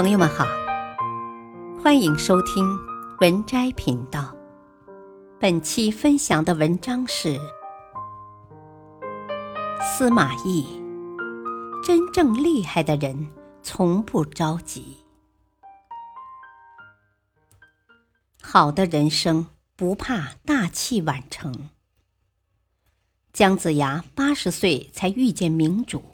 朋友们好，欢迎收听文摘频道。本期分享的文章是司马懿：真正厉害的人从不着急。好的人生不怕大器晚成。姜子牙八十岁才遇见明主。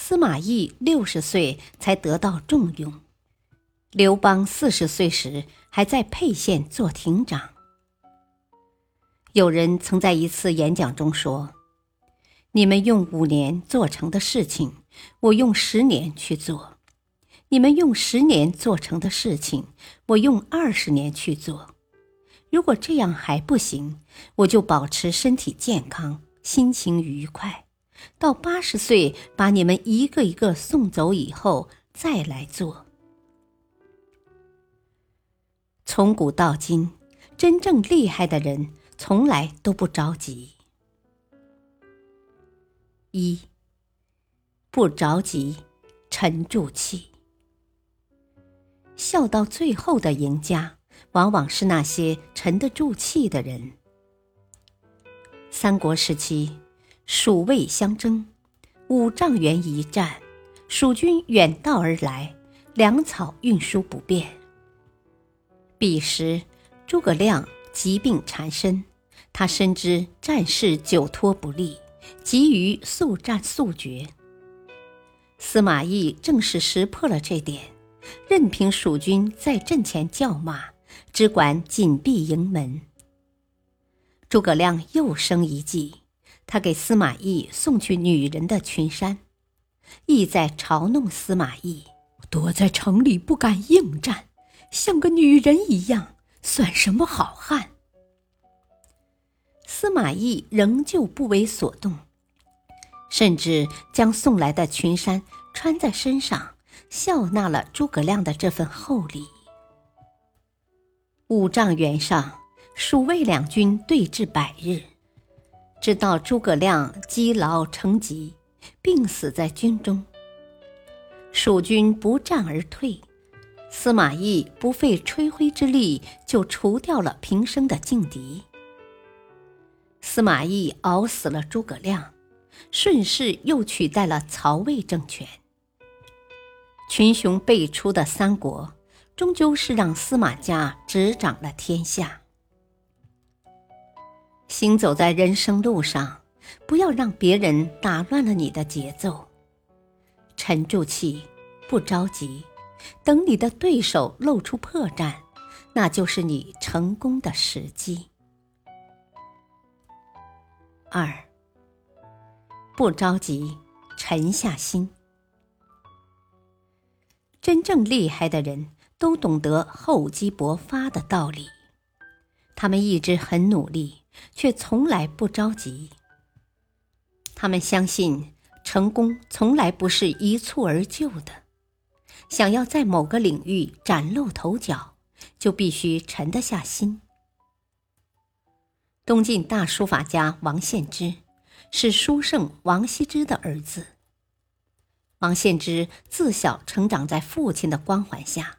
司马懿六十岁才得到重用，刘邦四十岁时还在沛县做亭长。有人曾在一次演讲中说：“你们用五年做成的事情，我用十年去做；你们用十年做成的事情，我用二十年去做。如果这样还不行，我就保持身体健康，心情愉快。”到八十岁，把你们一个一个送走以后，再来做。从古到今，真正厉害的人从来都不着急。一，不着急，沉住气。笑到最后的赢家，往往是那些沉得住气的人。三国时期。蜀魏相争，五丈原一战，蜀军远道而来，粮草运输不便。彼时，诸葛亮疾病缠身，他深知战事久拖不利，急于速战速决。司马懿正是识破了这点，任凭蜀军在阵前叫骂，只管紧闭营门。诸葛亮又生一计。他给司马懿送去女人的裙衫，意在嘲弄司马懿躲在城里不敢应战，像个女人一样，算什么好汉？司马懿仍旧不为所动，甚至将送来的裙衫穿在身上，笑纳了诸葛亮的这份厚礼。五丈原上，蜀魏两军对峙百日。直到诸葛亮积劳成疾，病死在军中。蜀军不战而退，司马懿不费吹灰之力就除掉了平生的劲敌。司马懿熬死了诸葛亮，顺势又取代了曹魏政权。群雄辈出的三国，终究是让司马家执掌了天下。行走在人生路上，不要让别人打乱了你的节奏。沉住气，不着急，等你的对手露出破绽，那就是你成功的时机。二，不着急，沉下心。真正厉害的人都懂得厚积薄发的道理，他们一直很努力。却从来不着急。他们相信成功从来不是一蹴而就的，想要在某个领域崭露头角，就必须沉得下心。东晋大书法家王献之是书圣王羲之的儿子。王献之自小成长在父亲的光环下，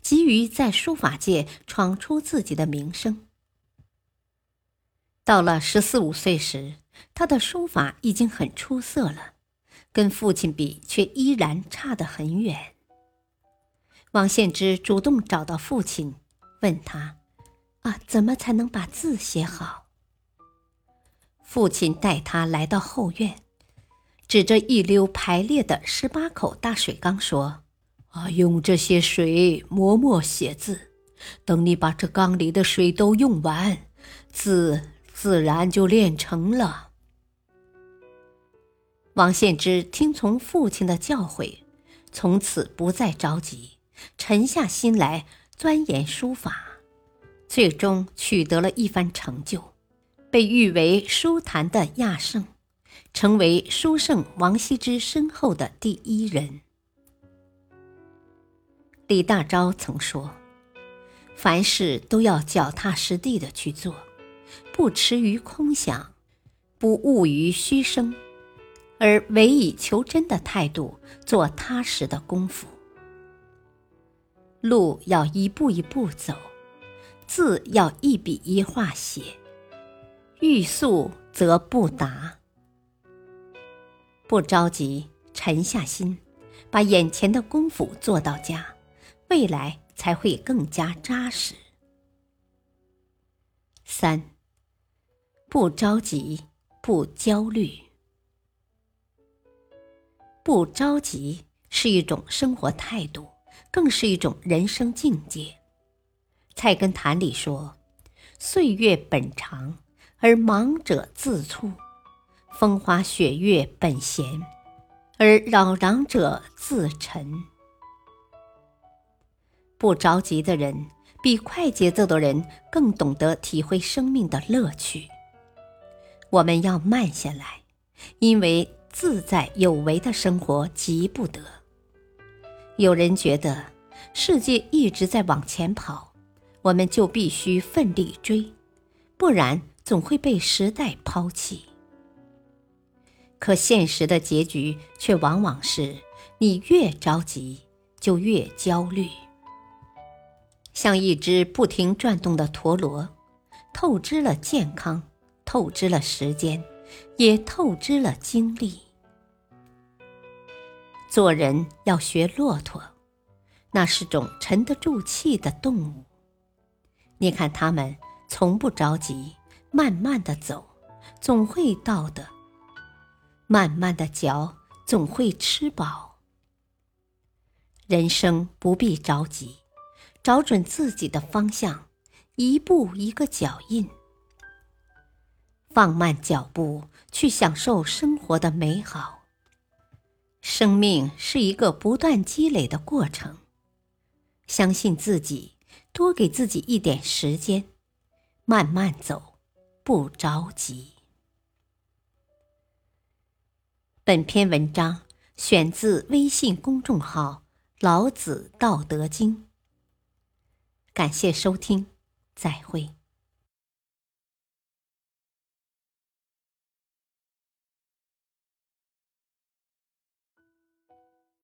急于在书法界闯出自己的名声。到了十四五岁时，他的书法已经很出色了，跟父亲比却依然差得很远。王献之主动找到父亲，问他：“啊，怎么才能把字写好？”父亲带他来到后院，指着一溜排列的十八口大水缸说：“啊，用这些水磨墨写字，等你把这缸里的水都用完，字。”自然就练成了。王献之听从父亲的教诲，从此不再着急，沉下心来钻研书法，最终取得了一番成就，被誉为书坛的亚圣，成为书圣王羲之身后的第一人。李大钊曾说：“凡事都要脚踏实地的去做。”不驰于空想，不骛于虚声，而唯以求真的态度做踏实的功夫。路要一步一步走，字要一笔一画写。欲速则不达，不着急，沉下心，把眼前的功夫做到家，未来才会更加扎实。三，不着急，不焦虑。不着急是一种生活态度，更是一种人生境界。《菜根谭》里说：“岁月本长，而忙者自促；风花雪月本闲，而扰攘者自沉。”不着急的人，比快节奏的人更懂得体会生命的乐趣。我们要慢下来，因为。自在有为的生活急不得。有人觉得世界一直在往前跑，我们就必须奋力追，不然总会被时代抛弃。可现实的结局却往往是你越着急就越焦虑，像一只不停转动的陀螺，透支了健康，透支了时间，也透支了精力。做人要学骆驼，那是种沉得住气的动物。你看他们从不着急，慢慢的走，总会到的；慢慢的嚼，总会吃饱。人生不必着急，找准自己的方向，一步一个脚印，放慢脚步，去享受生活的美好。生命是一个不断积累的过程，相信自己，多给自己一点时间，慢慢走，不着急。本篇文章选自微信公众号“老子道德经”。感谢收听，再会。